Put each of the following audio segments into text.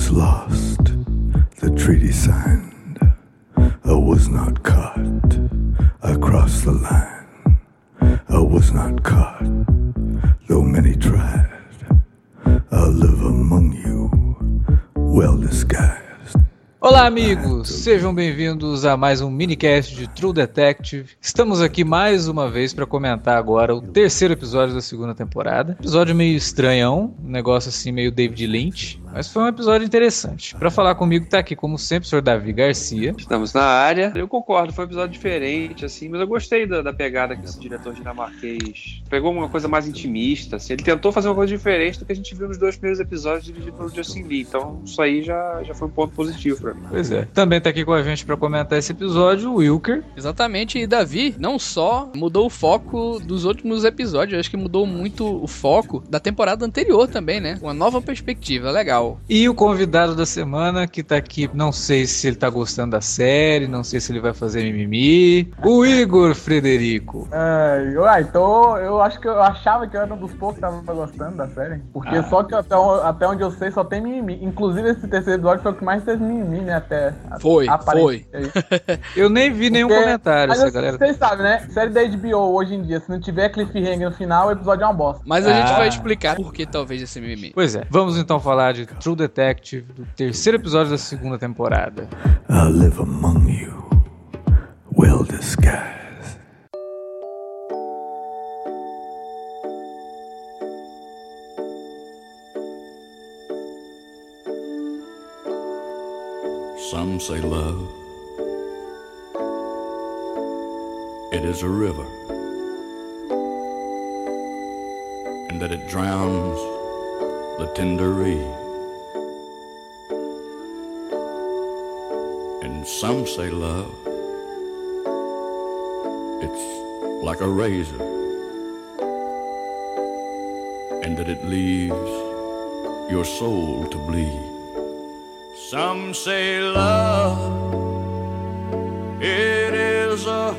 was lost, the treaty signed. I was not caught. The line. I was not caught, though many tried. I live among you, well disguised. Olá, amigos! Sejam bem-vindos a mais um minicast de True Detective. Estamos aqui mais uma vez para comentar agora o terceiro episódio da segunda temporada. Episódio meio estranhão, um negócio assim meio David Lynch, mas foi um episódio interessante. Para falar comigo tá aqui, como sempre, o senhor Davi Garcia. Estamos na área. Eu concordo, foi um episódio diferente, assim, mas eu gostei da, da pegada que esse diretor dinamarquês pegou uma coisa mais intimista, assim. Ele tentou fazer uma coisa diferente do que a gente viu nos dois primeiros episódios dirigidos pelo Justin Lee. Então, isso aí já, já foi um ponto positivo pra mim. Pois é. Também tá aqui com a gente para comentar esse episódio o Wilker. Exatamente, e Davi não só mudou o foco dos últimos episódios, acho que mudou muito o foco da temporada anterior também, né? Uma nova perspectiva, legal. E o convidado da semana que tá aqui, não sei se ele tá gostando da série, não sei se ele vai fazer mimimi. O Igor Frederico. É, então eu acho que eu achava que eu era um dos poucos que tava gostando da série. Porque Ah. só que até, até onde eu sei só tem mimimi. Inclusive esse terceiro episódio foi o que mais teve mimimi, né? Até. Foi, isso. Eu nem vi nenhum Porque- comentário, essa galera. vocês sabem, né? Série da HBO hoje em dia, se não tiver cliffhanger no final, o episódio é uma bosta. Mas a gente Ah. vai explicar por que talvez esse mimimi. Pois é, vamos então falar de True Detective, do terceiro episódio da segunda temporada. I'll live among you, well disguised. Some say love. It is a river. And that it drowns the tender reed. And some say love. It's like a razor. And that it leaves your soul to bleed. Some say love, it is a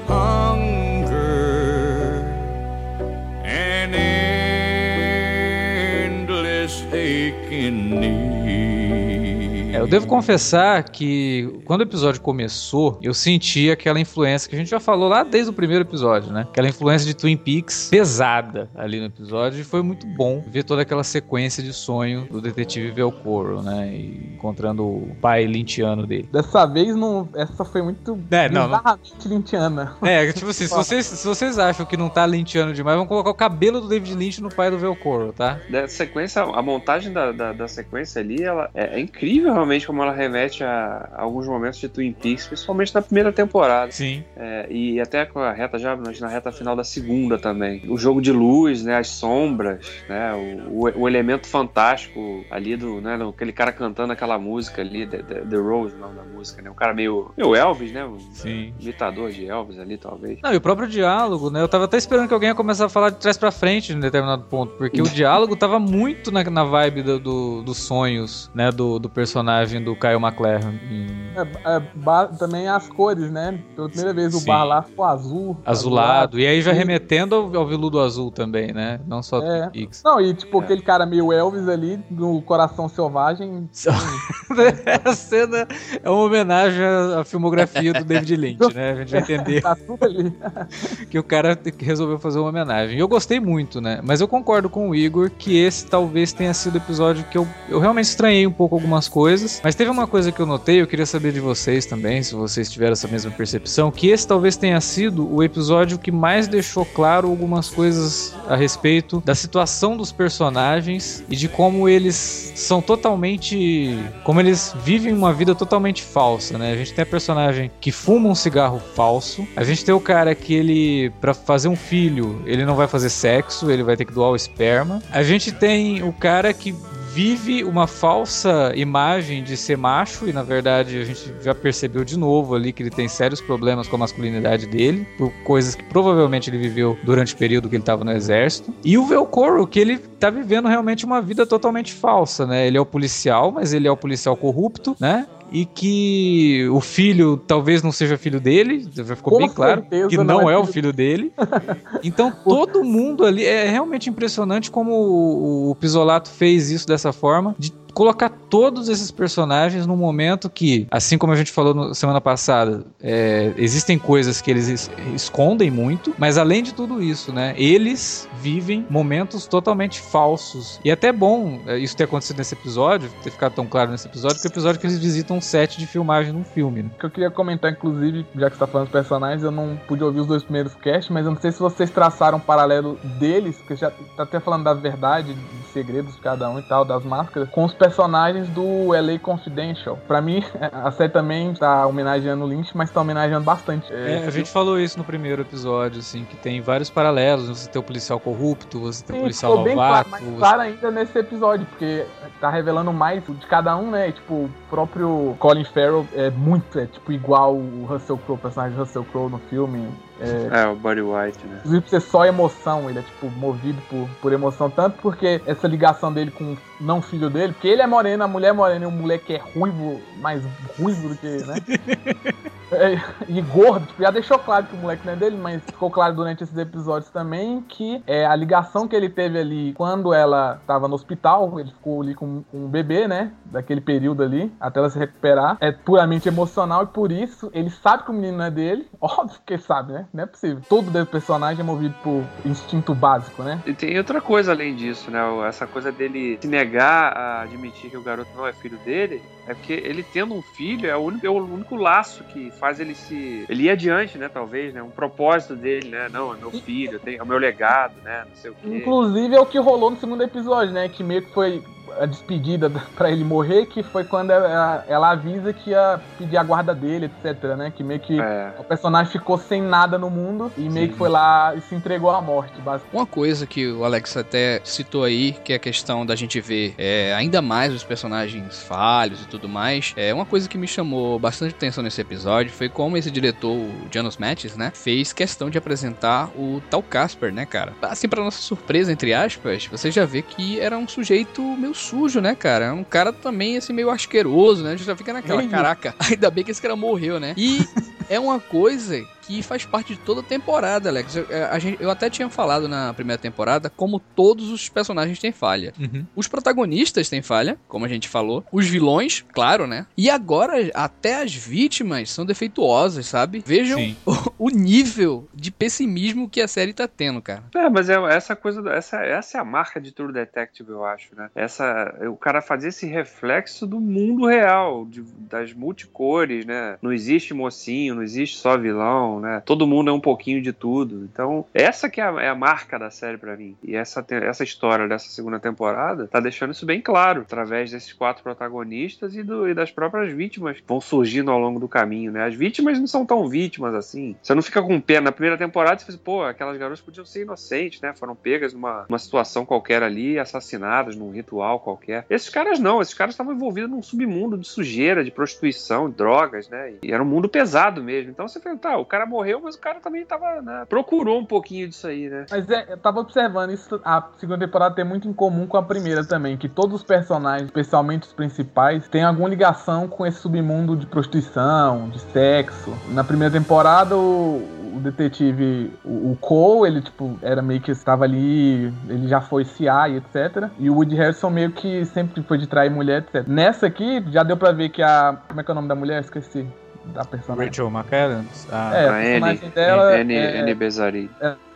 devo confessar que quando o episódio começou, eu senti aquela influência que a gente já falou lá desde o primeiro episódio, né? Aquela influência de Twin Peaks pesada ali no episódio e foi muito bom ver toda aquela sequência de sonho do detetive Velcoro, né? E encontrando o pai lintiano dele. Dessa vez, não, essa foi muito É, não, não- lintiana. É, tipo assim, se vocês, se vocês acham que não tá lintiano demais, vamos colocar o cabelo do David Lynch no pai do Velcoro, tá? Da sequência, a montagem da, da, da sequência ali, ela é, é incrível realmente como ela remete a, a alguns momentos de Twin Peaks, principalmente na primeira temporada. Sim. É, e até com a reta já na reta final da segunda também. O jogo de luz, né, as sombras, né, o, o, o elemento fantástico ali do, né, aquele cara cantando aquela música ali, The, The, The Rose, o nome da música, né, um cara meio, meio Elvis, né, um Sim. imitador de Elvis ali talvez. Não, e o próprio diálogo, né? Eu tava até esperando que alguém ia começar a falar de trás pra frente em determinado ponto, porque o diálogo tava muito na, na vibe do, do- dos sonhos, né? Do, do personagem do Kyle MacLachlan em É, é, também as cores, né? Pela primeira vez Sim. o bar lá ficou azul. azulado. E aí já remetendo ao, ao veludo azul também, né? Não só É. Peaks. Não, e tipo, É. aquele cara meio Elvis ali, no Coração Selvagem. a cena é uma homenagem à, filmografia do David Lynch, né? A gente vai entender Tá tudo ali. que o cara resolveu fazer uma homenagem. E eu gostei muito, né? Mas eu concordo com o Igor que esse talvez tenha sido o episódio que eu, eu realmente estranhei um pouco algumas coisas. Mas teve uma coisa que eu notei, eu queria saber de vocês também, se vocês tiveram essa mesma percepção, que esse talvez tenha sido o episódio que mais deixou claro algumas coisas a respeito da situação dos personagens e de como eles são totalmente. como eles vivem uma vida totalmente falsa, né? A gente tem a personagem que fuma um cigarro falso, a gente tem o cara que ele, pra fazer um filho, ele não vai fazer sexo, ele vai ter que doar o esperma. A gente tem o cara que vive uma falsa imagem de ser macho e na verdade a gente já percebeu de novo ali que ele tem sérios problemas com a masculinidade dele por coisas que provavelmente ele viveu durante o período que ele estava no exército e o Velcoro que ele tá vivendo realmente uma vida totalmente falsa, né? Ele é o policial, mas ele é o policial corrupto, né? E que o filho talvez não seja filho dele, já ficou Com bem claro que não não é é o filho filho dele. Então todo mundo ali é realmente impressionante como o, o Pisolato fez isso dessa forma, de colocar todos esses personagens num momento que, assim como a gente falou no, semana passada, é, existem coisas que eles es- escondem muito, mas além de tudo isso, né, eles vivem momentos totalmente falsos. E é até bom é, isso ter acontecido nesse episódio, ter ficado tão claro nesse episódio, que é o episódio que eles visitam um set de filmagem num filme. Né? Que eu queria comentar, inclusive, já que você tá falando dos personagens, eu não pude ouvir os dois primeiros casts, mas eu não sei se vocês traçaram um paralelo deles, porque já tá até falando da verdade, dos segredos de cada um e tal, das máscaras, com os personagens do LA Confidential. Pra mim, a série também tá homenageando o Lynch, mas tá homenageando bastante. É, a gente falou isso no primeiro episódio, assim, que tem vários paralelos. Você tem o policial corrupto, você tem o policial ficou bem claro, novato. você- claro ainda nesse episódio, porque tá revelando mais de cada um, né? E, tipo, o próprio Colin Farrell é muito, é tipo igual o Russell Crowe, o personagem do Russell Crowe no filme. É, É, o Buddy White, né? Inclusive por ser só emoção, ele é tipo movido por, por emoção, tanto porque essa ligação dele com o não filho dele, porque ele é moreno, a mulher é morena e o moleque é ruivo, mais ruivo do que, né? É, e gordo, tipo, já deixou claro que o moleque não é dele, mas ficou claro durante esses episódios também que é, a ligação que ele teve ali quando ela tava no hospital, ele ficou ali com, com um bebê, né? Daquele período ali, até ela se recuperar, é puramente emocional e por isso ele sabe que o menino não é dele, óbvio que sabe, né? Não é possível. Todo personagem é movido por instinto básico, né? E tem outra coisa além disso, né? Essa coisa dele se negar a admitir que o garoto não é filho dele, é porque ele tendo um filho é o único, é o único laço que faz ele se. Ele ir adiante, né? Talvez, né? Um propósito dele, né? Não, é meu filho, tem, é o meu legado, né? Não sei o quê. Inclusive é o que rolou no segundo episódio, né? Que meio que foi a despedida pra ele morrer, que foi quando ela, ela avisa que ia pedir a guarda dele, etc, né? Que meio que É. o personagem ficou sem nada no mundo e meio Sim. que foi lá e se entregou à morte, basicamente. Uma coisa que o Alex até citou aí, que é a questão da gente ver é, ainda mais os personagens falhos e tudo mais, é uma coisa que me chamou bastante atenção nesse episódio foi como esse diretor, o Janos Mattis, né, fez questão de apresentar o tal Casper, né, cara. Assim, pra nossa surpresa, entre aspas, você já vê que era um sujeito meio sujo, né, cara? É um cara também, assim, meio asqueroso, né? A gente já fica naquela, Ih. caraca, ainda bem que esse cara morreu, né? E é uma coisa que faz parte de toda a temporada, Alex. Eu, é, a gente- eu até tinha falado na primeira temporada como todos os personagens têm falha. Uhum. Os protagonistas têm falha, como a gente falou. Os vilões, claro, né? E agora até as vítimas são defeituosas, sabe? Vejam o, o nível de pessimismo que a série tá tendo, cara. É, mas é essa coisa, do- essa, essa é a marca de True Detective, eu acho, né? Essa, o cara fazer esse reflexo do mundo real, de- das multicores, né? Não existe mocinho, não existe só vilão, né? Todo mundo é um pouquinho de tudo. Então, essa que é a, é a marca da série pra mim. E essa, essa história dessa segunda temporada tá deixando isso bem claro, através desses quatro protagonistas e, do- e das próprias vítimas que vão surgindo ao longo do caminho, né? As vítimas não são tão vítimas assim. Você não fica com pena. Na primeira temporada você pensa, pô, aquelas garotas podiam ser inocentes, né? Foram pegas numa, numa situação qualquer ali, assassinadas num ritual qualquer. Esses caras não, esses caras estavam envolvidos num submundo de sujeira, de prostituição, drogas, né? E era um mundo pesado mesmo. Então você pensa, tá, o cara morreu, mas o cara também tava, né? Procurou um pouquinho disso aí, né? Mas é, eu tava observando isso, a segunda temporada tem muito em comum com a primeira também, que todos os personagens, especialmente os principais, têm alguma ligação com esse submundo de prostituição, de sexo. Na primeira temporada, o, o detetive, o, o Cole, ele, tipo, era meio que estava ali, ele já foi CI, etc. E o Woody Harrison meio que sempre foi de trair mulher, etc. Nessa aqui, já deu pra ver que a... como é que é o nome da mulher? Esqueci. Da personagem. Rachel McAdams. Ah, É, a personagem dela Anne, é- Anne Bezari.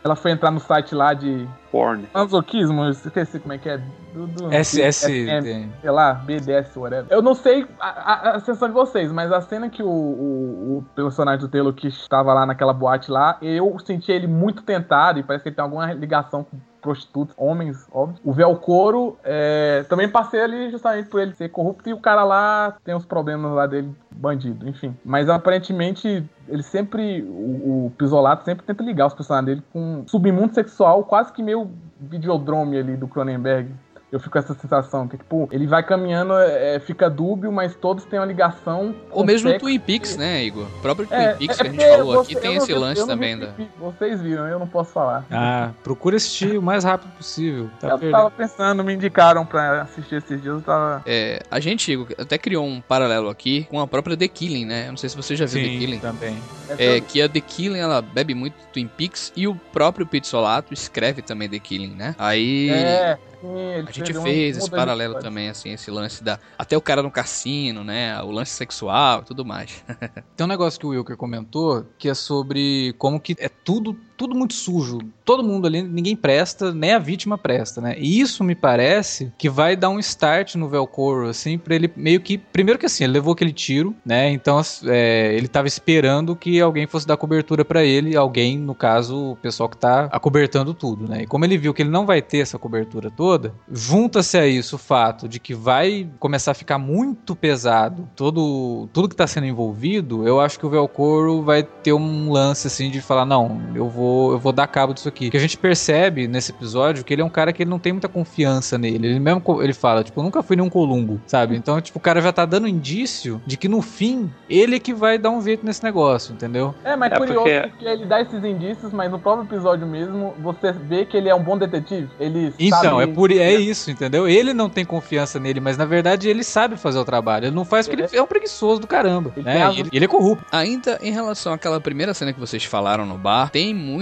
Ela foi entrar no site lá de Porn. masoquismo, eu esqueci como é que é. Do, do, SS. Sei lá, BDS, whatever. Eu não sei a, a, a sensação de vocês, mas a cena que o, o, o personagem do Taylor que estava lá naquela boate lá, eu senti ele muito tentado e parece que ele tem alguma ligação com prostitutas, homens, óbvio. O Velcoro, é, também passei ali justamente por ele ser corrupto e o cara lá tem os problemas lá dele, bandido, enfim. Mas aparentemente ele sempre, o, o Pisolato sempre tenta ligar os personagens dele com submundo sexual, quase que meio videodrome ali do Cronenberg. Eu fico com essa sensação, que tipo, ele vai caminhando, é, fica dúbio, mas todos têm uma ligação. Ou mesmo sexo Twin Peaks, né, Igor? O próprio Twin É, Peaks é que a gente falou aqui você- tem eu esse não- lance eu não também. Da... Vocês viram, eu não posso falar. Ah, procura assistir o mais rápido possível. Tá eu perdendo. tava pensando, me indicaram pra assistir esses dias, eu tava. É, a gente, Igor, até criou um paralelo aqui com a própria The Killing, né? Eu não sei se você já viu The Sim, Killing. também. É, que a The Killing, ela bebe muito Twin Peaks e o próprio Pizzolato escreve também The Killing, né? Aí... É, ele A gente fez um esse paralelo história. também, assim, esse lance da. Até o cara no cassino, né? O lance sexual e tudo mais. Tem um negócio que o Wilker comentou que é sobre como que é tudo tudo muito sujo. Todo mundo ali, ninguém presta, nem a vítima presta, né? E isso me parece que vai dar um start no Velcoro, assim, pra ele meio que. Primeiro que assim, ele levou aquele tiro, né? Então é, ele tava esperando que alguém fosse dar cobertura pra ele, alguém, no caso, o pessoal que tá acobertando tudo, né? E como ele viu que ele não vai ter essa cobertura toda, junta-se a isso o fato de que vai começar a ficar muito pesado todo, tudo que tá sendo envolvido, eu acho que o Velcoro vai ter um lance assim de falar: não, eu vou, eu vou dar cabo disso aqui. Que a gente percebe nesse episódio que ele é um cara que ele não tem muita confiança nele. Ele mesmo ele fala, tipo, eu nunca fui nenhum Columbo, sabe? Então, tipo, o cara já tá dando indício de que no fim ele é que vai dar um jeito nesse negócio, entendeu? É, mas É, curioso porque- porque... ele dá esses indícios, mas no próprio episódio mesmo, você vê que ele é um bom detetive. Ele Então, sabe... é por é isso, entendeu? Ele não tem confiança nele, mas na verdade ele sabe fazer o trabalho. Ele não faz porque ele é um preguiçoso do caramba, Ele né? E ele, ele é corrupto. Ainda em relação àquela primeira cena que vocês falaram no bar, tem muito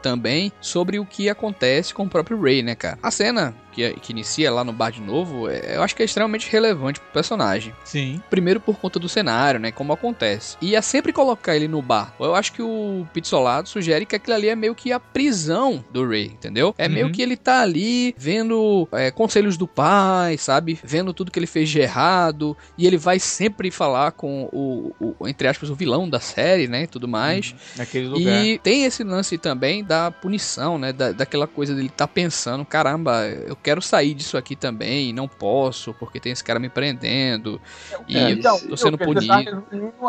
também sobre o que acontece com o próprio Ray, né, cara? A cena que, que inicia lá no bar de novo, é- eu acho que é extremamente relevante pro personagem. Sim. Primeiro por conta do cenário, né? Como acontece. E é sempre colocar ele no bar. Eu acho que o Pizzolato sugere que aquilo ali é meio que a prisão do Ray, entendeu? É meio Uhum. que ele tá ali vendo é, conselhos do pai, sabe? Vendo tudo que ele fez de errado. E ele vai sempre falar com o, o- entre aspas, o vilão da série, né? E tudo mais. Naquele lugar. E tem esse lance também da punição, né? Da, daquela coisa dele tá pensando, caramba, eu quero sair disso aqui também não posso, porque tem esse cara me prendendo. E É, Então, tô sendo punido.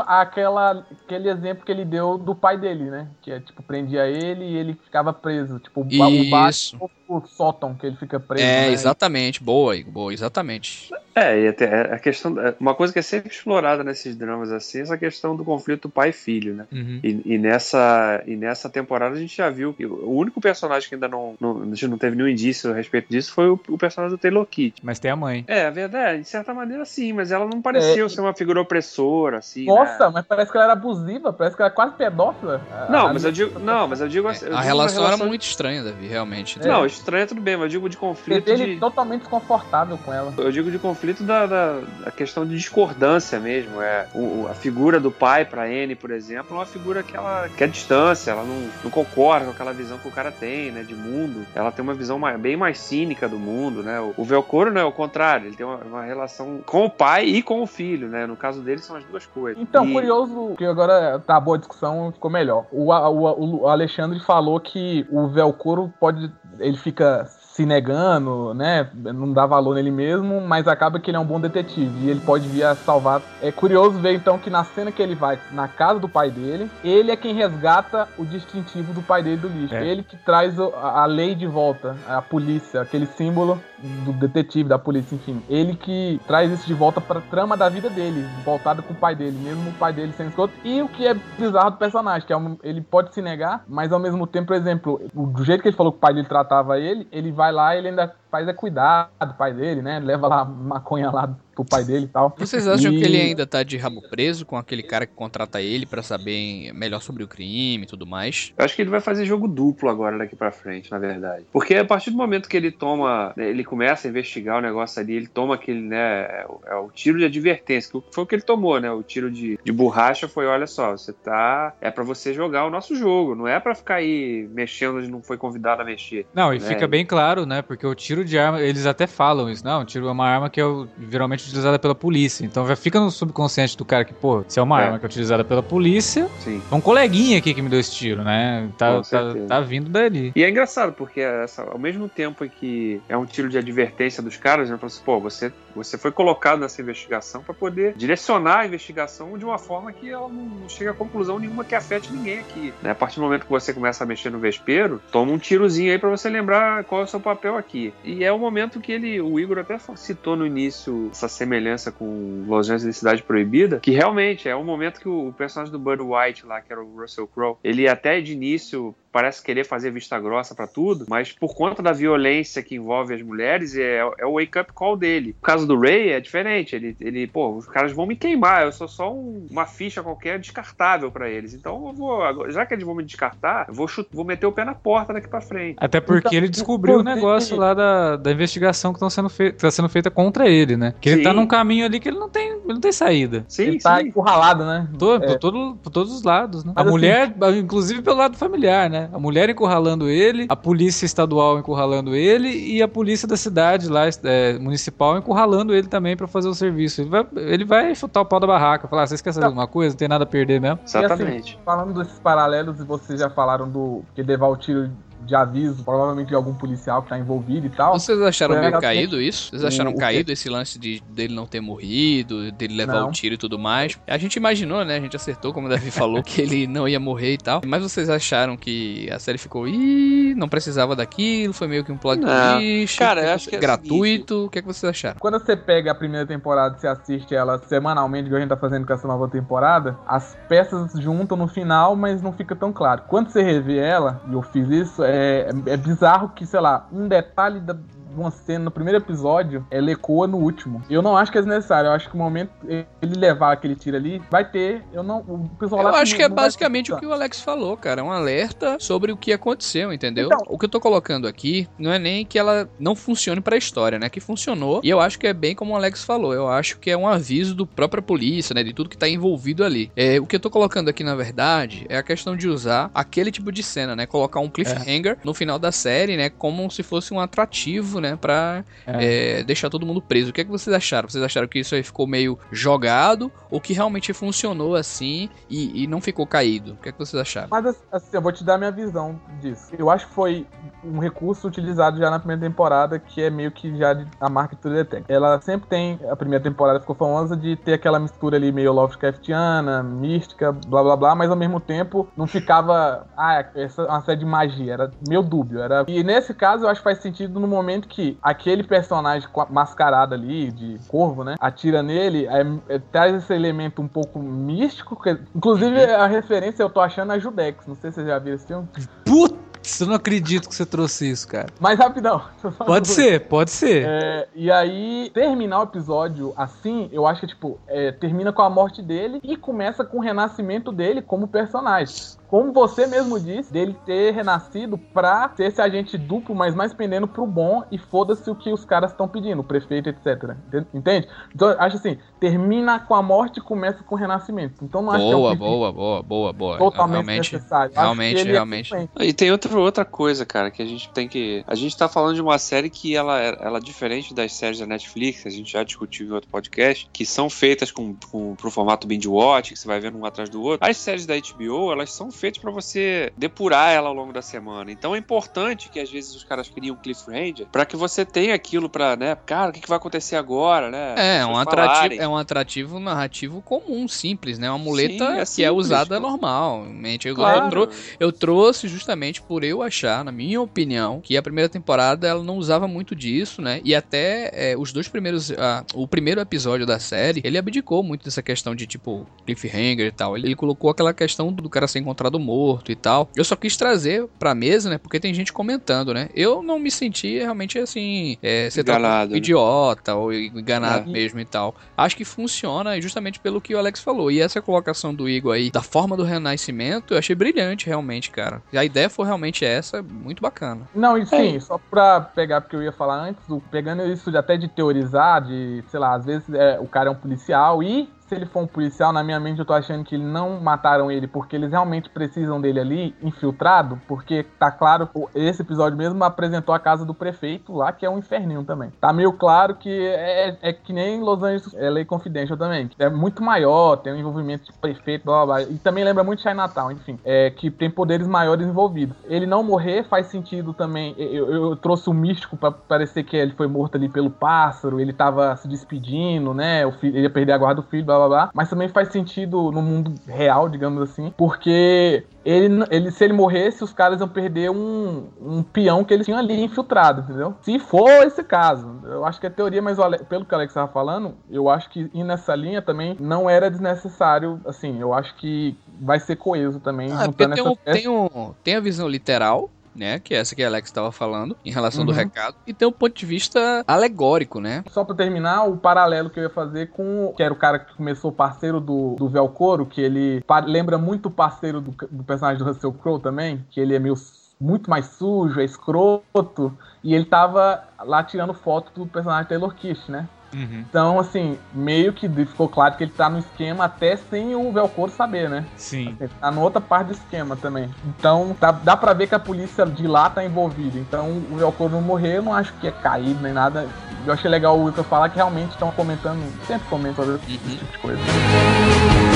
aquela, aquele exemplo que ele deu do pai dele, né? Que é, tipo, prendia ele e ele ficava preso. Tipo, o Isso. O sótão que ele fica preso, É, né? exatamente. Boa, Igor, boa, exatamente. É, e até a questão. Uma coisa que é sempre explorada nesses dramas assim, essa questão do conflito pai e filho, né? Uhum. E, e nessa, e nessa temporada a gente já viu que o único personagem que ainda não, não, a gente não teve nenhum indício a respeito disso foi o, o personagem do Taylor Kitsch. Mas tem a mãe. É, a verdade, de certa maneira sim, mas ela não pareceu É. ser uma figura opressora, assim. Nossa, né? mas parece que ela era abusiva, parece que ela é quase pedófila. Não, A- mas eu digo. Não, mas eu digo assim. É, a uma relação era muito estranha, Davi, realmente. Não, estranho tudo bem, mas eu digo de conflito ele de. totalmente desconfortável com ela. Eu digo de conflito da, da, da questão de discordância mesmo. É, o, a figura do pai pra Anne, por exemplo, é uma figura que ela quer distância, ela não, não concorda com aquela visão que o cara tem, né, de mundo. Ela tem uma visão mais- bem mais cínica do mundo, né? O, o Velcoro não é o contrário, ele tem uma, uma relação com o pai e com o filho, né? No caso dele são as duas coisas. Então, E- curioso, que agora tá boa a discussão, ficou melhor. O, o, o Alexandre falou que o Velcoro pode. Ele fica se negando, né? Não dá valor nele mesmo, mas acaba que ele é um bom detetive e ele pode vir a salvar. É curioso ver então que na cena que ele vai na casa do pai dele, ele é quem resgata o distintivo do pai dele do lixo. É. Ele que traz a, a lei de volta, a polícia, aquele símbolo do detetive, da polícia, enfim. Ele que traz isso de volta pra trama da vida dele, voltada com o pai dele, mesmo o pai dele sendo escroto. E o que é bizarro do personagem, que é um- ele pode se negar, mas ao mesmo tempo, por exemplo, o- do jeito que ele falou que o pai dele tratava ele, ele vai lá e ele ainda faz é cuidar do pai dele, né? Leva lá maconha lá pro pai dele e tal. Vocês acham E- que ele ainda tá de rabo preso com aquele cara que contrata ele pra saber melhor sobre o crime e tudo mais? Eu acho que ele vai fazer jogo duplo agora daqui pra frente, na verdade. Porque a partir do momento que ele toma, né, ele começa a investigar o negócio ali, ele toma aquele, né, é o, é o tiro de advertência, que foi o que ele tomou, né? O tiro de, de borracha foi, olha só, você tá, é pra você jogar o nosso jogo, não é pra ficar aí mexendo onde não foi convidado a mexer. Não, e É. fica bem claro, né? Porque o tiro de arma, eles até falam isso. Não, tiro é uma arma que é geralmente utilizada pela polícia. Então já fica no subconsciente do cara que, pô, se é uma É. arma que é utilizada pela polícia, Sim. é um coleguinha aqui que me deu esse tiro, né? Tá, tá, tá vindo dali. E é engraçado, porque essa, ao mesmo tempo em que é um tiro de advertência dos caras, né, fala assim, pô, você, você foi colocado nessa investigação pra poder direcionar a investigação de uma forma que ela não, chega a conclusão nenhuma que afete ninguém aqui. né? A partir do momento que você começa a mexer no vespeiro, toma um tirozinho aí pra você lembrar qual é o seu papel aqui. E é o momento que ele, o Igor até citou no início essa semelhança com Los Angeles Cidade Proibida, que realmente é o momento que o personagem do Bud White lá, que era o Russell Crowe, ele até de início parece querer fazer vista grossa pra tudo, mas por conta da violência que envolve as mulheres, é, é o wake-up call dele. O caso do Ray é diferente. Ele, ele, pô, os caras vão me queimar, eu sou só um- uma ficha qualquer descartável pra eles. Então eu vou, já que eles vão me descartar, eu vou, chut- vou meter o pé na porta daqui pra frente. Até porque Então, ele descobriu o negócio lá da, da investigação que está sendo, fei- tá sendo feita contra ele, né? Que ele Sim. tá num caminho ali que ele não tem, ele não tem saída. Sim, Ele tá sim. encurralado, né? Tô- É. por, todo- por todos os lados, né? Mas a assim- mulher, inclusive pelo lado familiar, né? A mulher encurralando ele, a polícia estadual encurralando ele e a polícia da cidade lá, é, municipal, encurralando ele também pra fazer o serviço. Ele vai, ele vai chutar o pau da barraca, falar, "Ah, vocês querem saber de uma coisa? Não tem nada a perder mesmo. Exatamente. Falando desses paralelos, e vocês já falaram do que levar o tiro de aviso, provavelmente de algum policial que tá envolvido e tal. Vocês acharam meio caído isso? Vocês acharam o- o caído esse lance de dele não ter morrido, dele levar Não. o tiro e tudo mais? A gente imaginou, né? A gente acertou, como o Davi falou, que ele não ia morrer e tal. Mas vocês acharam que a série ficou, ih, não precisava daquilo, foi meio que um plot Não. twist, Cara, acho que é o gratuito. O que, é que vocês acharam? Quando você pega a primeira temporada e você assiste ela semanalmente, que a gente tá fazendo com essa nova temporada, as peças juntam no final, mas não fica tão claro. Quando você revê ela, e eu fiz isso, é, é bizarro que, sei lá, um detalhe da, uma cena no primeiro episódio, ela ecoa no último. Eu não acho que é desnecessário. Eu acho que o momento ele levar aquele tiro ali, vai ter. Eu não. O pessoal Eu lá acho que é basicamente o que o Alex falou, cara. É um alerta sobre o que aconteceu, entendeu? Então- o que eu tô colocando aqui não é nem que ela não funcione pra história, né? Que funcionou. E eu acho que é bem como o Alex falou. Eu acho que é um aviso do própria polícia, né? De tudo que tá envolvido ali. É, o que eu tô colocando aqui, na verdade, é a questão de usar aquele tipo de cena, né? Colocar um cliffhanger no final da série, né? Como se fosse um atrativo, né? Pra é, deixar todo mundo preso. O que é que vocês acharam? Vocês acharam que isso aí ficou meio jogado ou que realmente funcionou assim e, e não ficou caído? O que é que vocês acharam? Mas assim, eu vou te dar minha visão disso. Eu acho que foi um recurso utilizado já na primeira temporada, que é meio que já a marca True Detective. Ela sempre tem, a primeira temporada ficou famosa de ter aquela mistura ali meio Lovecraftiana, mística, blá blá blá, mas ao mesmo tempo não ficava, ah, essa é uma série de magia, era meio dúbio. Era... E nesse caso eu acho que faz sentido no momento que aquele personagem mascarado ali, de corvo, né, atira nele, é- é- traz esse elemento um pouco místico, que- inclusive a referência eu tô achando a Judex, não sei se vocês já viram esse filme. Putz, eu não acredito que você trouxe isso, cara. Mas rapidão. Pode ser, pode ser. É, e aí, terminar o episódio assim, eu acho que, tipo, é, termina com a morte dele e começa com o renascimento dele como personagem. Como você mesmo disse, dele ter renascido pra ser esse agente duplo, mas mais pendendo pro bom e foda-se o que os caras estão pedindo, o prefeito, etc. Ente- Entende? Então, acho assim, termina com a morte e começa com o renascimento. Então, não acho que é um Boa, boa, boa, boa, boa. totalmente Realmente, necessário. Realmente, é realmente. sequência. E tem outra, outra coisa, cara, que a gente tem que. A gente tá falando de uma série que ela, ela é diferente das séries da Netflix, a gente já discutiu em outro podcast, que são feitas com, com, pro formato binge watch, que você vai vendo um atrás do outro. As séries da HBO, elas são feitas pra você depurar ela ao longo da semana. Então é importante que às vezes os caras criam um cliffhanger pra que você tenha aquilo pra, né, cara, o que, que vai acontecer agora, né? É, um atrativo, falarem. é um atrativo narrativo comum, simples, né? Uma muleta Sim, é que é simples, usada pô. normalmente. Eu, Claro. eu trou- eu trouxe justamente por eu achar, na minha opinião, que a primeira temporada ela não usava muito disso, né? E até é, os dois primeiros. ah, o primeiro episódio da série, ele abdicou muito dessa questão de tipo cliffhanger e tal. Ele, ele colocou aquela questão do cara ser encontrado morto e tal. Eu só quis trazer pra mesa, né? Porque tem gente comentando, né? Eu não me senti realmente assim. É, ser tratado Enganado, né? idiota ou enganado É. mesmo e tal. Acho que funciona justamente pelo que o Alex falou. E essa colocação do Igor aí, da forma do renascimento, eu achei brilhante, realmente, cara. E a ideia foi realmente essa, muito bacana. Não, e sim, só pra pegar, porque eu ia falar antes, pegando isso de até de teorizar, de, sei lá, às vezes é, o cara é um policial e se ele for um policial, na minha mente eu tô achando que não mataram ele porque eles realmente precisam dele ali, infiltrado, porque tá claro, esse episódio mesmo apresentou a casa do prefeito lá, que é um inferninho também. Tá meio claro que é, é que nem Los Angeles é Lei Confidential também, é muito maior, tem um envolvimento de prefeito, blá blá blá, e também lembra muito Chinatown, enfim, é que tem poderes maiores envolvidos. Ele não morrer faz sentido também, eu, eu- eu trouxe o místico pra parecer que ele foi morto ali pelo pássaro, ele tava se despedindo, né, filho, ele ia perder a guarda do filho, blá blá blá blá, mas também faz sentido no mundo real, digamos assim, porque ele, ele, se ele morresse, os caras iam perder um, um peão que eles tinham ali infiltrado, entendeu? Se for esse caso, eu acho que é teoria, mas pelo que o Alex estava falando, eu acho que ir nessa linha também não era desnecessário, assim, eu acho que vai ser coeso também. Ah, porque tem, um, tem, um, tem a visão literal, né? Que é essa que a Alex estava falando, em relação uhum. do recado. E tem um ponto de vista alegórico, né? Só pra terminar, o paralelo que eu ia fazer com. Que era o cara que começou parceiro do, do Velcoro, que ele lembra muito o parceiro do, do personagem do Russell Crowe também, que ele é meio muito mais sujo, é escroto. E ele tava lá tirando foto do personagem Taylor Kish, né? Uhum. Então, assim, meio que ficou claro que ele tá no esquema até sem o Velcoro saber, né? Sim. Assim, tá na outra parte do esquema também. Então, dá, dá pra ver que a polícia de lá tá envolvida. Então, o Velcoro não morrer, eu não acho que é caído nem nada. Eu achei legal o Wilker falar que realmente estão comentando, sempre comentam sobre uhum. esse tipo de coisa.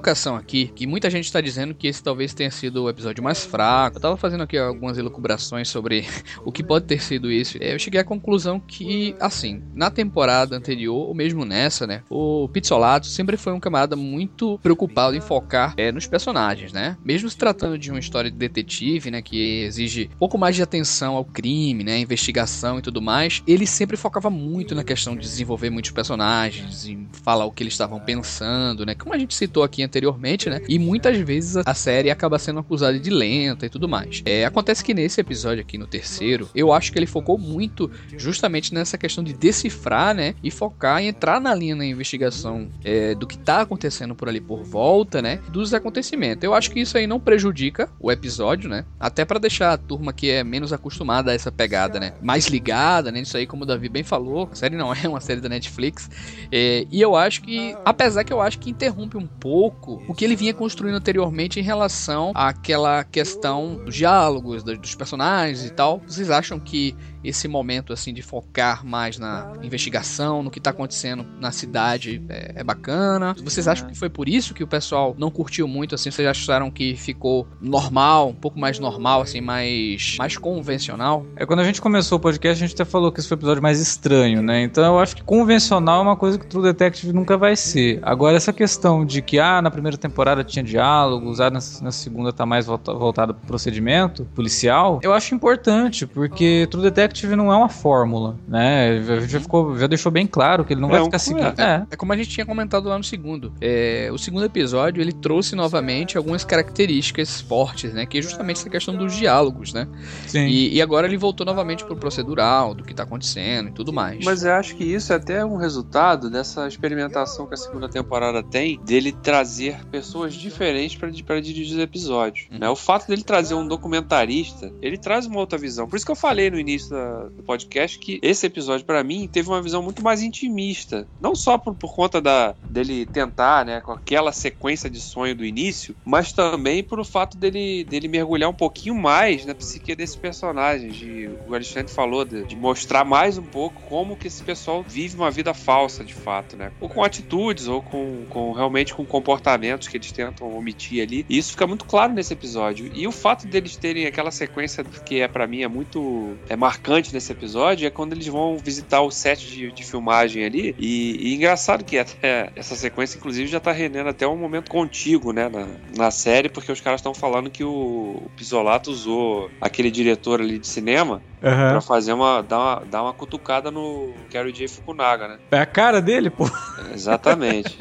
Colocação aqui que muita gente está dizendo que esse talvez tenha sido o episódio mais fraco. Eu tava fazendo aqui algumas elucubrações sobre o que pode ter sido isso. Eu cheguei à conclusão que, assim, na temporada anterior, ou mesmo nessa, né, o Pizzolato sempre foi um camarada muito preocupado em focar é, nos personagens, né? Mesmo se tratando de uma história de detetive, né, que exige um pouco mais de atenção ao crime, né, investigação e tudo mais, ele sempre focava muito na questão de desenvolver muitos personagens, em falar o que eles estavam pensando, né? Como a gente citou aqui anteriormente, né? E muitas vezes a série acaba sendo acusada de lenta e tudo mais. É, acontece que nesse episódio aqui, no terceiro, eu acho que ele focou muito justamente nessa questão de decifrar, né? E focar em entrar na linha da investigação é, do que tá acontecendo por ali por volta, né? Dos acontecimentos. Eu acho que isso aí não prejudica o episódio, né? Até para deixar a turma que é menos acostumada a essa pegada, né? Mais ligada, né? Isso aí, como o Davi bem falou, a série não é uma série da Netflix. É, e eu acho que, apesar que eu acho que interrompe um pouco pouco o que ele vinha construindo anteriormente em relação àquela questão dos diálogos, dos personagens e tal. Vocês acham que esse momento assim de focar mais na investigação, no que está acontecendo na cidade é, é, bacana. Vocês acham que foi por isso que o pessoal não curtiu muito assim? Vocês acharam que ficou normal, um pouco mais normal assim, mais mais convencional? É quando a gente começou o podcast, a gente até falou que esse foi o episódio mais estranho, né? Então eu acho que convencional é uma coisa que True Detective nunca vai ser. Agora essa questão de que ah, na primeira temporada tinha diálogos, ah, na, na segunda tá mais voltado pro procedimento policial, eu acho importante, porque True Detective Detective não é uma fórmula, né? Já, ficou, já deixou bem claro que ele não é vai ficar um seguindo. É. é. como a gente tinha comentado lá no segundo. É, o segundo episódio ele trouxe novamente algumas características fortes, né? Que é justamente essa questão dos diálogos, né? Sim. E, e agora ele voltou novamente pro procedural, do que tá acontecendo e tudo mais. Mas eu acho que isso é até um resultado dessa experimentação que a segunda temporada tem, dele trazer pessoas diferentes para dirigir os episódios. Uhum. Né? O fato dele trazer um documentarista, ele traz uma outra visão. Por isso que eu falei no início do podcast que esse episódio, para mim, teve uma visão muito mais intimista. Não só por, por conta da, dele tentar, né, com aquela sequência de sonho do início, mas também por o fato dele, dele mergulhar um pouquinho mais na psique desse personagem. De, o Alexandre falou de, de mostrar mais um pouco como que esse pessoal vive uma vida falsa, de fato, né? Ou com atitudes, ou com, com realmente com comportamentos que eles tentam omitir ali. E isso fica muito claro nesse episódio. E o fato deles terem aquela sequência que é para mim é muito é marcante marcante nesse episódio é quando eles vão visitar o set de, de filmagem ali. E, e, engraçado que até essa sequência, inclusive, já tá rendendo até um momento contigo, né, na, na série, porque os caras estão falando que o, o Pisolato usou aquele diretor ali de cinema Uhum. Pra fazer uma dar, uma. dar uma cutucada no Gary J. Fukunaga, né? É a cara dele, pô. Exatamente.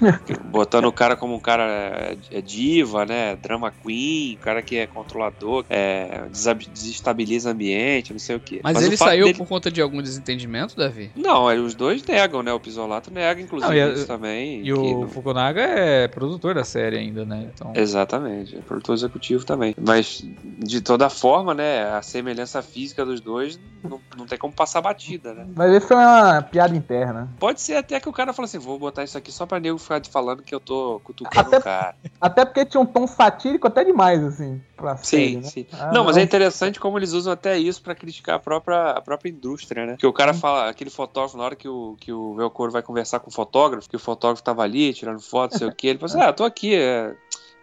Botando o cara como um cara é, é diva, né? Drama queen, cara que é controlador, é, desestabiliza o ambiente, não sei o quê. Mas, Mas ele saiu dele... por conta de algum desentendimento, Davi? Não, os dois negam, né? O Pisolato nega, inclusive, não, isso também. E o não... Fukunaga é produtor da série ainda, né? Então... Exatamente, é produtor executivo também. Mas de toda forma, né, a semelhança física dos dois não, não tem como passar batida, né? Mas isso foi uma piada interna. Pode ser até que o cara fale assim, vou botar isso aqui só pra nego ficar falando que eu tô cutucando Até- o cara. Até porque tinha um tom satírico até demais, assim, pra série, Sim, né? sim. Ah, não, mas é interessante como eles usam até isso pra criticar a própria, a própria indústria, né? Porque o cara fala, aquele fotógrafo, na hora que o, que o Velcoro vai conversar com o fotógrafo, que o fotógrafo tava ali tirando foto, não sei o que, ele fala assim, ah, tô aqui, é...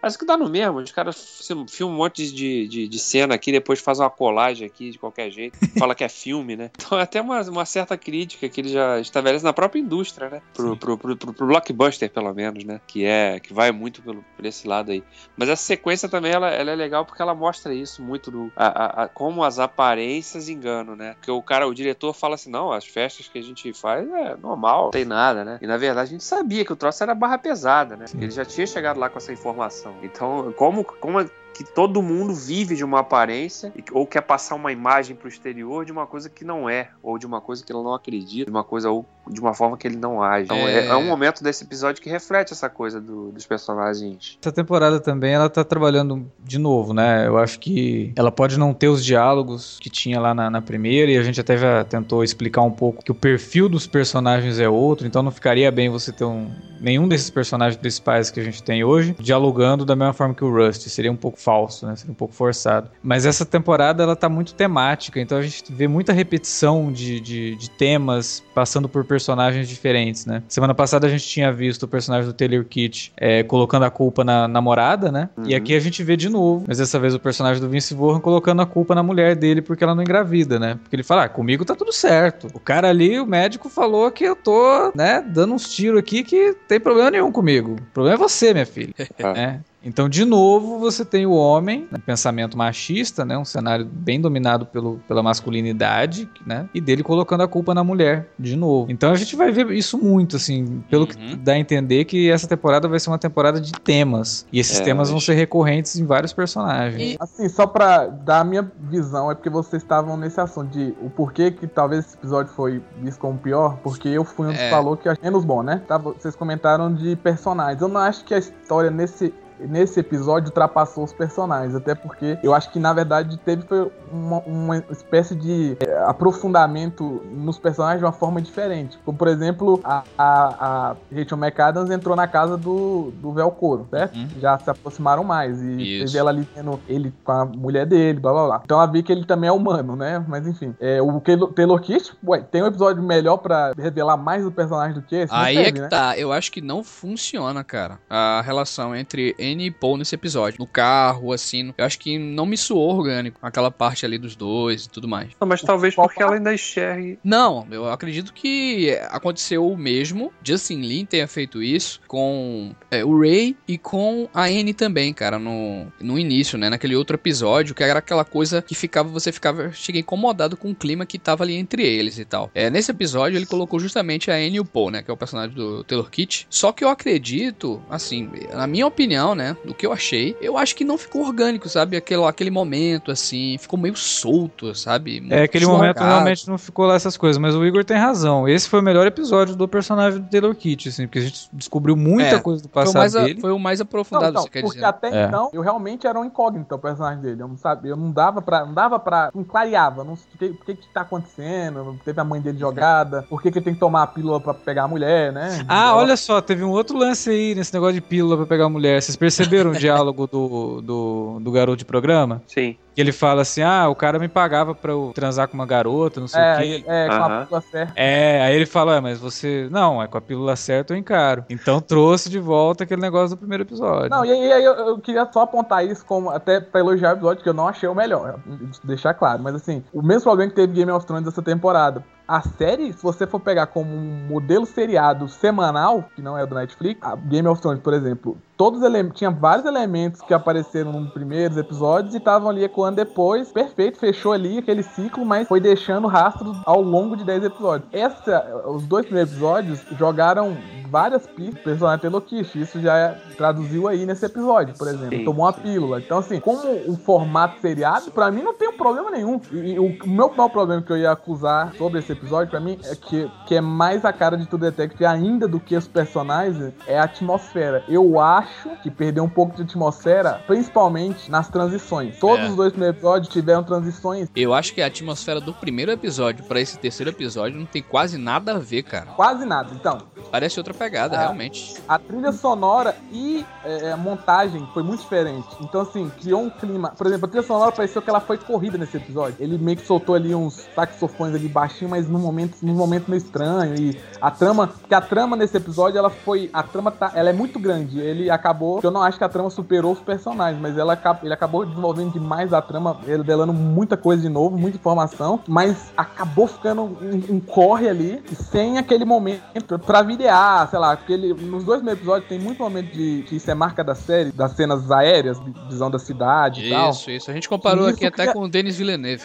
Acho que dá no mesmo. Os caras fi- filmam um monte de, de, de cena aqui, depois fazem uma colagem aqui de qualquer jeito. Fala que é filme, né? Então é até uma, uma certa crítica que ele já estabelece na própria indústria, né? Pro, pro, pro, pro- pro blockbuster, pelo menos, né? Que é que vai muito pelo, por esse lado aí. Mas essa sequência também ela, ela é legal porque ela mostra isso muito do a, a- a- como as aparências enganam, né? Porque o cara, o diretor fala assim, não, as festas que a gente faz é normal, não tem nada, né? E na verdade a gente sabia que o troço era barra pesada, né? Ele já tinha chegado lá com essa informação. Então, como como que todo mundo vive de uma aparência ou quer passar uma imagem pro exterior de uma coisa que não é, ou de uma coisa que ele não acredita, de uma coisa ou de uma forma que ele não age. Então, é, É. é um momento desse episódio que reflete essa coisa do- dos personagens. Essa temporada também ela tá trabalhando de novo, né? Eu acho que ela pode não ter os diálogos que tinha lá na, na primeira, e a gente até já tentou explicar um pouco que o perfil dos personagens é outro, então não ficaria bem você ter um, nenhum desses personagens principais que a gente tem hoje dialogando da mesma forma que o Rust. Seria um pouco falso, né? Seria um pouco forçado. Mas essa temporada ela tá muito temática, então a gente vê muita repetição de, de, de temas passando por personagens diferentes, né? Semana passada a gente tinha visto o personagem do Taylor Kitsch é, colocando a culpa na namorada, né? E Uhum. aqui a gente vê de novo, mas dessa vez o personagem do Vince Vaughn colocando a culpa na mulher dele porque ela não engravida, né? Porque ele fala, ah, comigo tá tudo certo. O cara ali, o médico falou que eu tô, né, dando uns tiros aqui que tem problema nenhum comigo. O problema é você, minha filha. né? Então, de novo, você tem o homem, um pensamento machista, né? Um cenário bem dominado pelo, pela masculinidade, né? E dele colocando a culpa na mulher, de novo. Então a gente vai ver isso muito, assim, pelo que Uhum. dá a entender que essa temporada vai ser uma temporada de temas. E esses É, temas vão ser recorrentes em vários personagens. E- Assim, só pra dar a minha visão, é porque vocês estavam nesse assunto de o porquê que talvez esse episódio foi visto como pior, porque eu fui um dos que É. falou que é menos bom, né? Tá, vocês comentaram de personagens. Eu não acho que a história nesse. Nesse episódio ultrapassou os personagens, até porque eu acho que na verdade teve uma, uma espécie de é, aprofundamento nos personagens de uma forma diferente. Como por exemplo, a, a, a Rachel McAdams entrou na casa do, do Velcoro, certo? Uhum. Já se aproximaram mais. E Isso. teve ela ali tendo ele com a mulher dele, blá blá blá. Então ela viu que ele também é humano, né? Mas enfim. É, o Taylor, Kitsch, ué, tem um episódio melhor pra revelar mais do personagem do que esse? Aí é teve, que né? tá. Eu acho que não funciona, cara. A relação entre Annie e Paul nesse episódio. No carro, assim. Eu acho que não me soou orgânico. Aquela parte ali dos dois e tudo mais. Não, mas talvez Qual porque ela ainda enxergue. Não, eu acredito que aconteceu o mesmo. Justin Lin tenha feito isso com é, o Ray e com a Anne também, cara, no, no início, né? Naquele outro episódio, que era aquela coisa que ficava, você ficava, chega incomodado com o clima que tava ali entre eles e tal. É, nesse episódio ele colocou justamente a Anne e o Paul, né? Que é o personagem do Taylor Kitsch. Só que eu acredito, assim, na minha opinião, né? Do que eu achei, eu acho que não ficou orgânico, sabe? Aquele, aquele momento, assim, ficou meio solto, sabe? É, aquele Muito momento realmente não ficou lá essas coisas, mas o Igor tem razão. Esse foi o melhor episódio do personagem do Taylor Kitsch, assim, porque a gente descobriu muita É, coisa do Foi o, passado mais a- dele. foi o mais Não, aprofundado, você quer porque dizer. até É. então eu realmente era um incógnito o personagem dele. Eu não sabia, eu não dava pra. Não dava pra. Não clareava. Não sei o que, que, que tá acontecendo. Não teve a mãe dele jogada. Por que, que ele tem que tomar a pílula pra pegar a mulher, né? Ah, Ela- olha só, teve um outro lance aí nesse negócio de pílula pra pegar mulher. Vocês perceberam o diálogo do, do, do garoto de programa? Sim. Que ele fala assim: ah, o cara me pagava pra eu transar com uma garota, não sei o É, quê. é, com a pílula certa. É, aí ele fala, "Ah, mas você. Não, é com a pílula certa eu encaro. Então trouxe de volta aquele negócio do primeiro episódio. Não, e aí aí eu, eu queria só apontar isso como até pra elogiar o episódio, que eu não achei o melhor, deixar claro. Mas assim, o mesmo problema que teve Game of Thrones essa temporada. A série, se você for pegar como um modelo seriado semanal, que não é do Netflix, a Game of Thrones, por exemplo, todos tinha vários elementos que apareceram nos primeiros episódios e estavam ali ecoando depois. Perfeito, fechou ali aquele ciclo, mas foi deixando rastros ao longo de 10 episódios. Essa, os dois primeiros episódios jogaram várias pistas, personagem Taylor Kish. Isso já é, traduziu aí nesse episódio, por exemplo. Sim, Tomou uma sim. pílula. Então, assim, como o formato seriado, pra mim não tem um problema nenhum. E, o meu maior problema que eu ia acusar sobre esse episódio, pra mim, é que, que é mais a cara de True Detective ainda do que os personagens, é a atmosfera. Eu acho que perdeu um pouco de atmosfera, principalmente nas transições. Todos É. os dois primeiros episódios tiveram transições Eu acho que a atmosfera do primeiro episódio pra esse terceiro episódio não tem quase nada a ver, cara. quase nada. Então, Parece outra pegada, realmente. a trilha sonora e é, a montagem foi muito diferente. Então, assim, criou um clima. Por exemplo, a trilha sonora pareceu que ela foi corrida nesse episódio. Ele meio que soltou ali uns saxofones ali baixinho, mas num momento, num momento meio estranho. E a trama. Que a trama nesse episódio, ela foi. A trama tá. Ela é muito grande. Ele acabou. Eu não acho que a trama superou os personagens, mas ela, ele acabou desenvolvendo demais a trama, ele delando muita coisa de novo, muita informação. Mas acabou ficando um, um corre ali, sem aquele momento pra videar, sei lá, porque ele, nos dois primeiros episódios tem muito momento de que isso é marca da série, das cenas aéreas, vi- visão da cidade e tal. Isso, isso. A gente comparou Isso aqui até com o Denis Villeneuve.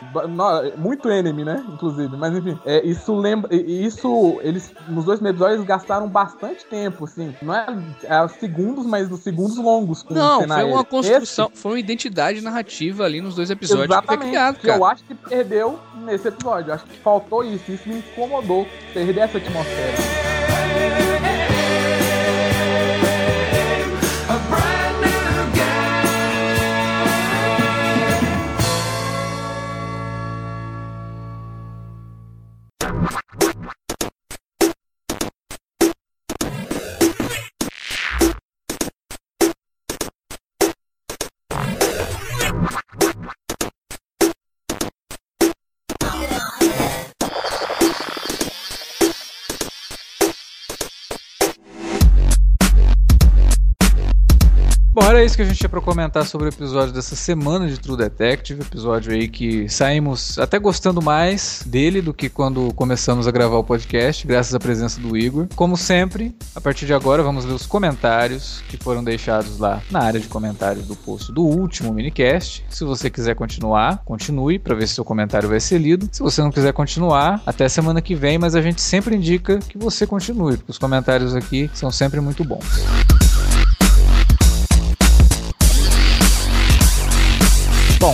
Muito enemy, né? Inclusive. Mas enfim, é, isso lembra. Isso, eles, nos dois primeiros episódios, eles gastaram bastante tempo, assim. Não é, é segundos, mas os segundos longos. Com Não, foi uma construção, foi uma identidade narrativa ali nos dois episódios que foi Exatamente. criado, que eu cara. acho que perdeu nesse episódio. Eu acho que faltou isso. Isso me incomodou. Perder essa atmosfera. Era isso que a gente tinha pra comentar sobre o episódio dessa semana de True Detective. Episódio aí que saímos até gostando mais dele do que quando começamos a gravar o podcast, graças à presença do Igor. Como sempre, a partir de agora vamos ler os comentários que foram deixados lá na área de comentários do post do último minicast. Se você quiser continuar, continue para ver se seu comentário vai ser lido. Se você não quiser continuar, até semana que vem, mas a gente sempre indica que você continue, porque os comentários aqui são sempre muito bons.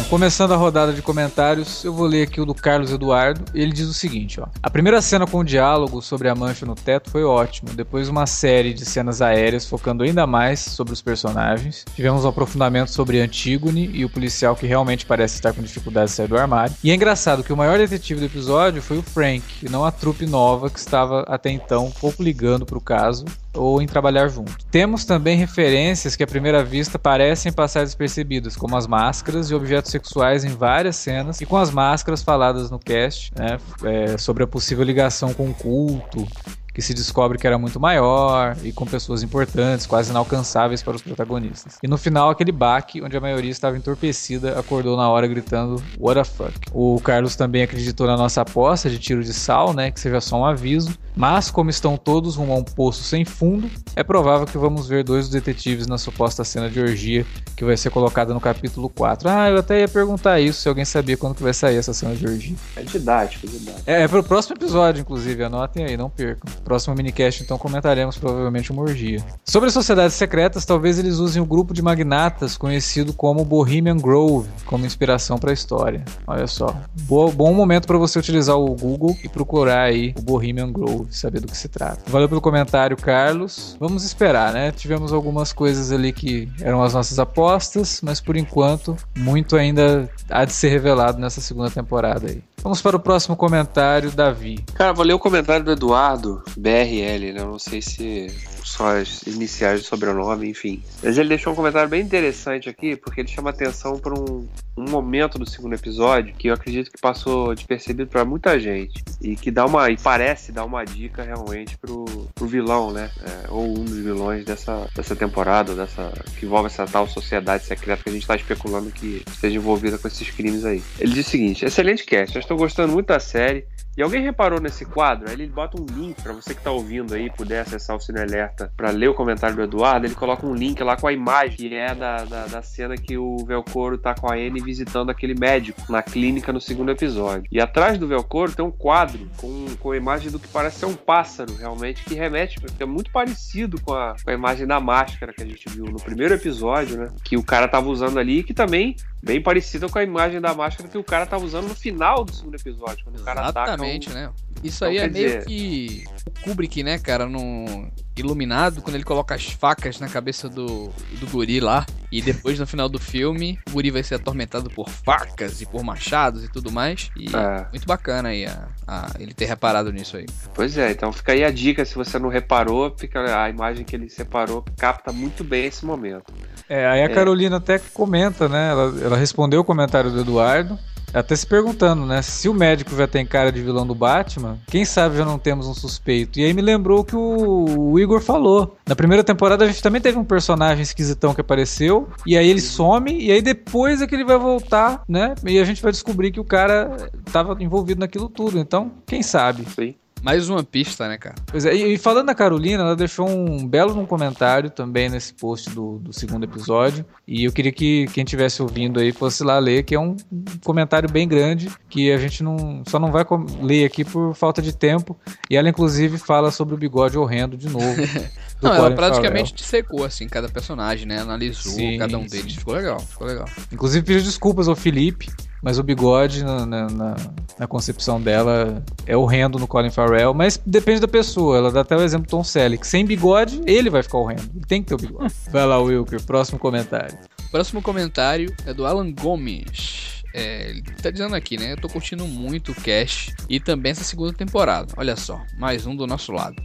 Começando a rodada de comentários, eu vou ler aqui o do Carlos Eduardo. Ele diz o seguinte, ó: A primeira cena com o diálogo sobre a mancha no teto foi ótimo. Depois uma série de cenas aéreas focando ainda mais sobre os personagens. Tivemos um aprofundamento sobre Antigone e o policial que realmente parece estar com dificuldade de sair do armário. E é engraçado que o maior detetive do episódio foi o Frank, e não a trupe nova que estava até então pouco ligando para o caso ou em trabalhar junto. Temos também referências que à primeira vista parecem passar despercebidas, como as máscaras e objetos sexuais em várias cenas, e com as máscaras faladas no cast, né, é, sobre a possível ligação com o culto, que se descobre que era muito maior e com pessoas importantes, quase inalcançáveis para os protagonistas. E no final, aquele baque onde a maioria estava entorpecida acordou na hora gritando What the fuck. O Carlos também acreditou na nossa aposta de tiro de sal, né, que seja só um aviso, mas como estão todos rumo a um poço sem fundo, é provável que vamos ver dois detetives na suposta cena de orgia que vai ser colocada no capítulo 4. Ah, eu até ia perguntar isso, se alguém sabia quando que vai sair essa cena de orgia. É didático, didático. É, é pro próximo episódio, inclusive, anotem aí, não percam. Próximo minicast, então, comentaremos provavelmente uma orgia. Sobre as sociedades secretas, talvez eles usem o grupo de magnatas conhecido como Bohemian Grove como inspiração para a história. Olha só, Bo- bom momento para você utilizar o Google e procurar aí o Bohemian Grove, saber do que se trata. Valeu pelo comentário, Carlos. Vamos esperar, né? Tivemos algumas coisas ali que eram as nossas apostas, mas por enquanto, muito ainda há de ser revelado nessa segunda temporada aí. Vamos para o próximo comentário, Davi. Cara, vou ler o comentário do Eduardo, BRL, né? Eu não sei se só as iniciais do sobrenome, enfim. Mas ele deixou um comentário bem interessante aqui, porque ele chama atenção para um, um momento do segundo episódio que eu acredito que passou despercebido para muita gente. E que dá uma. E parece dar uma dica realmente pro, pro vilão, né? É, ou um dos vilões dessa, dessa temporada, dessa, que envolve essa tal sociedade secreta que a gente tá especulando que esteja envolvida com esses crimes aí. Ele diz o seguinte: excelente cast, estou gostando muito da série E alguém reparou nesse quadro? Ele bota um link pra você que tá ouvindo aí, puder acessar o Cine Alerta pra ler o comentário do Eduardo, ele coloca um link lá com a imagem, que é da, da, da cena que o Velcoro tá com a Anne visitando aquele médico na clínica no segundo episódio. E atrás do Velcoro tem um quadro com, com a imagem do que parece ser um pássaro, realmente, que remete, é muito parecido com a, com a imagem da máscara que a gente viu no primeiro episódio, né? Que o cara tava usando ali, que também bem parecida com a imagem da máscara que o cara tava usando no final do segundo episódio, quando o cara Exatamente, ataca né? Isso Então, aí é meio dizer- que o Kubrick, né, cara, no Iluminado, quando ele coloca as facas na cabeça do, do guri lá, e depois no final do filme, o guri vai ser atormentado por facas e por machados e tudo mais. E É. muito bacana aí a, a- ele ter reparado nisso aí. Pois é, então fica aí a dica, se você não reparou, fica a imagem que ele separou capta muito bem esse momento. É, aí a É. Carolina até comenta, né? Ela, ela respondeu o comentário do Eduardo. Até se perguntando, né? Se o médico já tem cara de vilão do Batman, quem sabe já não temos um suspeito. E aí me lembrou que o, o Igor falou. Na primeira temporada a gente também teve um personagem esquisitão que apareceu, e aí ele some, e aí depois é que ele vai voltar, né? E a gente vai descobrir que o cara tava envolvido naquilo tudo. Então, quem sabe? Sim. Mais uma pista, né, cara? Pois é, e, e falando da Carolina, ela deixou um belo num comentário também nesse post do, do segundo episódio. E eu queria que quem estivesse ouvindo aí fosse lá ler, que é um comentário bem grande, que a gente não só não vai ler aqui por falta de tempo. E ela, inclusive, fala sobre o bigode horrendo de novo. Não, ela praticamente dissecou, assim, cada personagem, né? Analisou Sim, cada um sim. deles. Ficou legal, ficou legal. Farrell. Inclusive, pediu desculpas ao Felipe. Mas o bigode, na, na- na- concepção dela, é horrendo no Colin Farrell. Mas depende da pessoa. Ela dá até o exemplo do Tom Selleck. Sem bigode, ele vai ficar horrendo. Ele tem que ter o bigode. Vai lá, Wilker. Próximo comentário. Próximo comentário é do Alan Gomes. É, ele tá dizendo aqui, né? Eu tô curtindo muito o Cash e também essa segunda temporada. Olha só, mais um do nosso lado.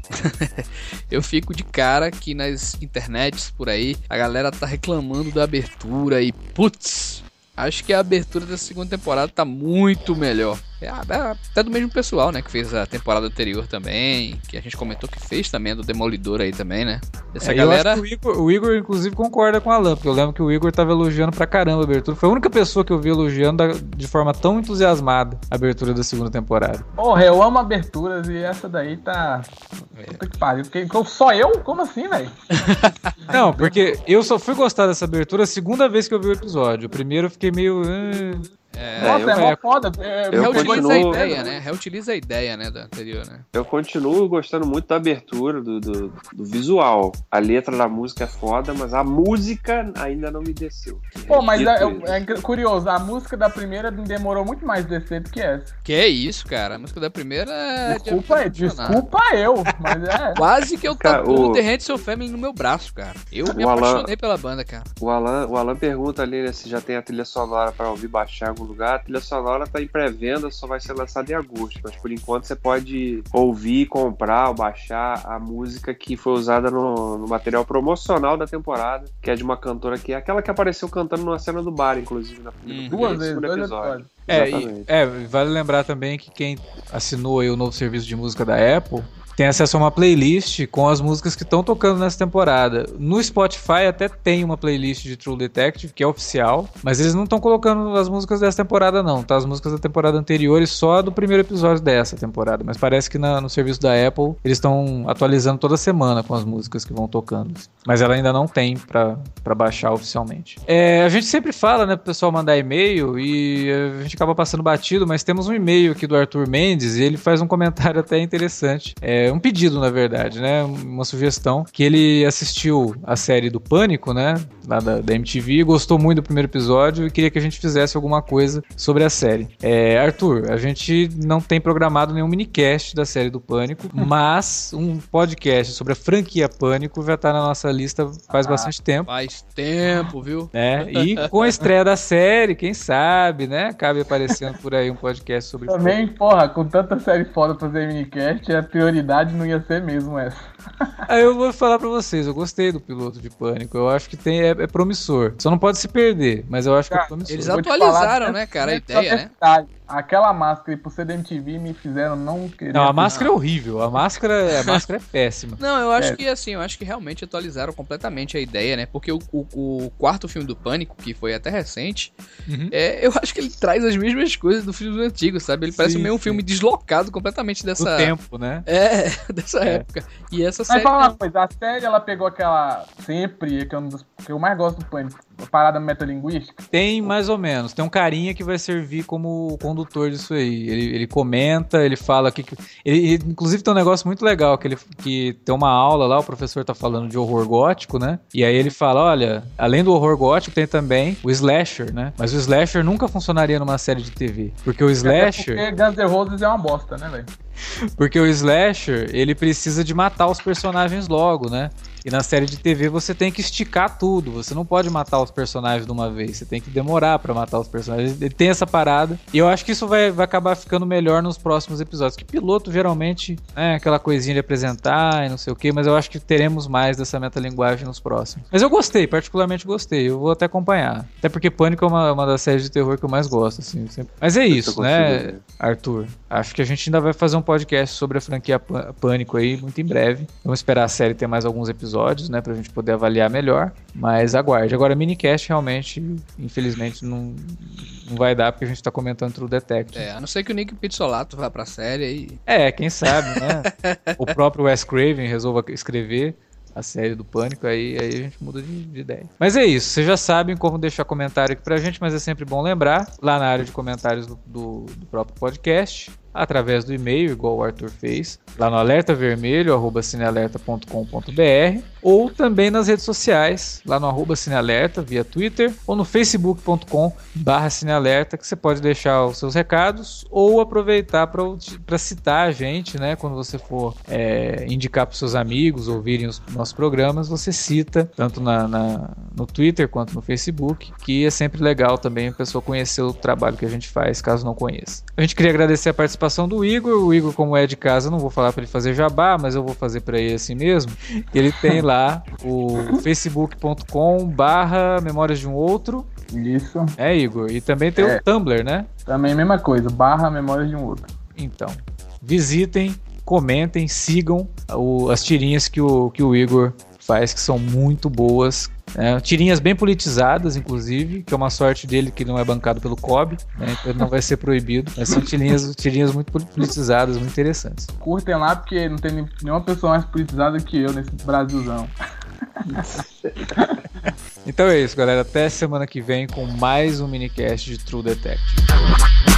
eu fico de cara que nas internets por aí a galera tá reclamando da abertura e putz, acho que a abertura da segunda temporada tá muito melhor. É, é até do mesmo pessoal, né? Que fez a temporada anterior também. Que a gente comentou que fez também, do Demolidor aí também, né? Essa É, eu galera. acho que o, Igor, o Igor, inclusive, concorda com a Alan, porque eu lembro que o Igor tava elogiando pra caramba a abertura. Foi a única pessoa que eu vi elogiando da- de forma tão entusiasmada a abertura da segunda temporada. Porra, eu amo aberturas e essa daí tá. Puta que pariu. Porque, só eu? Como assim, velho? Não, porque eu só fui gostar dessa abertura a segunda vez que eu vi o episódio. O primeiro eu fiquei meio. "Ah". É, Nossa, eu- é mó é, foda. É, eu eu Reutiliza continuo- a ideia, né? Reutiliza a ideia, né, da anterior, né? Eu continuo gostando muito da abertura, do, do, do visual. A letra da música é foda, mas a música ainda não me desceu. Pô, mas é, Repito é- isso. é curioso, a música da primeira demorou muito mais a descer do que essa. Que é isso, cara? A música da primeira é. de Desculpa apaixonar. desculpa eu, mas é. Quase que eu tatuo o- The Hand Seu Family no meu braço, cara. Eu me O Alan- apaixonei pela banda, cara. O Alan, o Alan pergunta ali né, se já tem a trilha sonora pra ouvir baixar algum lugar. A trilha sonora tá em pré-venda, só vai ser lançada em agosto. Mas por enquanto você pode ouvir, comprar ou baixar a música que foi usada no, no material promocional da temporada, que é de uma cantora que é aquela que apareceu cantando numa cena do bar, inclusive, na no Uhum. Duas vezes, dois episódio. episódios. É, e- é, vale lembrar também que quem assinou aí o novo serviço de música da Apple tem acesso a uma playlist com as músicas que estão tocando nessa temporada. No Spotify até tem uma playlist de True Detective, que é oficial, mas eles não estão colocando as músicas dessa temporada não, tá? As músicas da temporada anterior e só do primeiro episódio dessa temporada, mas parece que na- no serviço da Apple eles estão atualizando toda semana com as músicas que vão tocando. Mas ela ainda não tem pra baixar oficialmente. É, a gente sempre fala, né, pro pessoal mandar e-mail e a gente acaba passando batido, mas temos um e-mail aqui do Arthur Mendes e ele faz um comentário até interessante. É um pedido, na verdade, né? Uma sugestão. Que ele assistiu a série do Pânico, né? Lá da, da MTV, gostou muito do primeiro episódio e queria que a gente fizesse alguma coisa sobre a série. É, Arthur, a gente não tem programado nenhum minicast da série do Pânico, mas um podcast sobre a franquia Pânico já tá na nossa lista faz bastante tempo Faz tempo, viu? né? E com a estreia da série, quem sabe, né? Acabe aparecendo por aí um podcast sobre Também, porra, com tanta série foda pra fazer minicast, a prioridade não ia ser mesmo essa. Aí eu vou falar pra vocês, eu gostei do piloto de Pânico. Eu acho que tem, é, é promissor. Só não pode se perder, mas eu acho que é Cara, promissor. Eles atualizaram, falar, né, cara, a essa ideia, né? Aquela máscara e por ser da MTV me fizeram não querer. Não, a máscara é horrível. A máscara, a máscara é péssima. Não, eu acho É. que assim, eu acho que realmente atualizaram completamente a ideia, né? Porque o, o- o quarto filme do Pânico, que foi até recente, Uhum. é, eu acho que ele traz as mesmas coisas do filme antigo, sabe? Ele parece Sim, meio um sim. filme deslocado completamente Do dessa. tempo, né? É, dessa É. época. E essa Mas série. fala uma não. coisa, a série ela pegou aquela sempre, que é um dos que eu mais gosto do Pânico, parada metalinguística. Tem mais ou menos. Tem um carinha que vai servir como condutor disso aí. Ele, ele comenta, ele fala que. que- Ele, ele- inclusive tem um negócio muito legal, que ele que tem uma aula lá, o professor tá falando de horror gótico, né? E aí ele fala: olha, além do horror gótico, tem também o slasher, né? Mas o slasher nunca funcionaria numa série de TV. Porque o slasher. Porque Guns N' Roses é uma bosta, né, velho? Porque o slasher, ele precisa de matar os personagens logo, né? E na série de TV você tem que esticar tudo. Você não pode matar os personagens de uma vez. Você tem que demorar pra matar os personagens. Ele tem essa parada. E eu acho que isso vai, vai acabar ficando melhor nos próximos episódios. Que piloto geralmente é aquela coisinha de apresentar e não sei o que. Mas eu acho que teremos mais dessa metalinguagem nos próximos. Mas eu gostei, particularmente gostei. Eu vou até acompanhar. Até porque Pânico é uma, uma das séries de terror que eu mais gosto, assim. sempre. Mas é isso, né? Arthur. Acho que a gente ainda vai fazer um podcast sobre a franquia Pâ- Pânico aí muito em breve. Vamos esperar a série ter mais alguns episódios, né, pra gente poder avaliar melhor. Mas aguarde. Agora, minicast realmente, infelizmente, não, não vai dar porque a gente tá comentando True Detective. É, a não ser que o Nick Pizzolato vá pra série aí. É, quem sabe, né? o próprio Wes Craven resolva escrever a série do Pânico, aí, aí a gente muda de, de ideia. Mas é isso, vocês já sabem como deixar comentário aqui pra gente, mas é sempre bom lembrar, lá na área de comentários do, do- do próprio podcast, através do e-mail, igual o Arthur fez, lá no alertavermelho, arroba cinealerta.com.br, ou também nas redes sociais, lá no arroba cinealerta, via Twitter, ou no facebook.com barra cinealerta, que você pode deixar os seus recados, ou aproveitar para citar a gente, né, quando você for é, indicar para seus amigos ouvirem os nossos programas, você cita, tanto na, na- no Twitter quanto no Facebook, que é sempre legal também a pessoa conhecer o trabalho que a gente faz, caso não conheça. A gente queria agradecer a participação do Igor, o Igor como é de casa, não vou falar para ele fazer jabá, mas eu vou fazer para ele assim mesmo. Ele tem lá o facebook.com barra memórias de um outro, Isso. é Igor, e também tem É. o Tumblr, né? Também mesma coisa, barra memória de um outro. Então, visitem, comentem, sigam o- as tirinhas que o, que o Igor faz, que são muito boas. né? tirinhas bem politizadas, inclusive, que é uma sorte dele que não é bancado pelo COB, né? então ele não vai ser proibido. Mas são tirinhas, tirinhas muito politizadas, muito interessantes. Curtem lá, porque não tem nenhuma pessoa mais politizada que eu nesse Brasilzão. Então é isso, galera. Até semana que vem com mais um minicast de True Detective.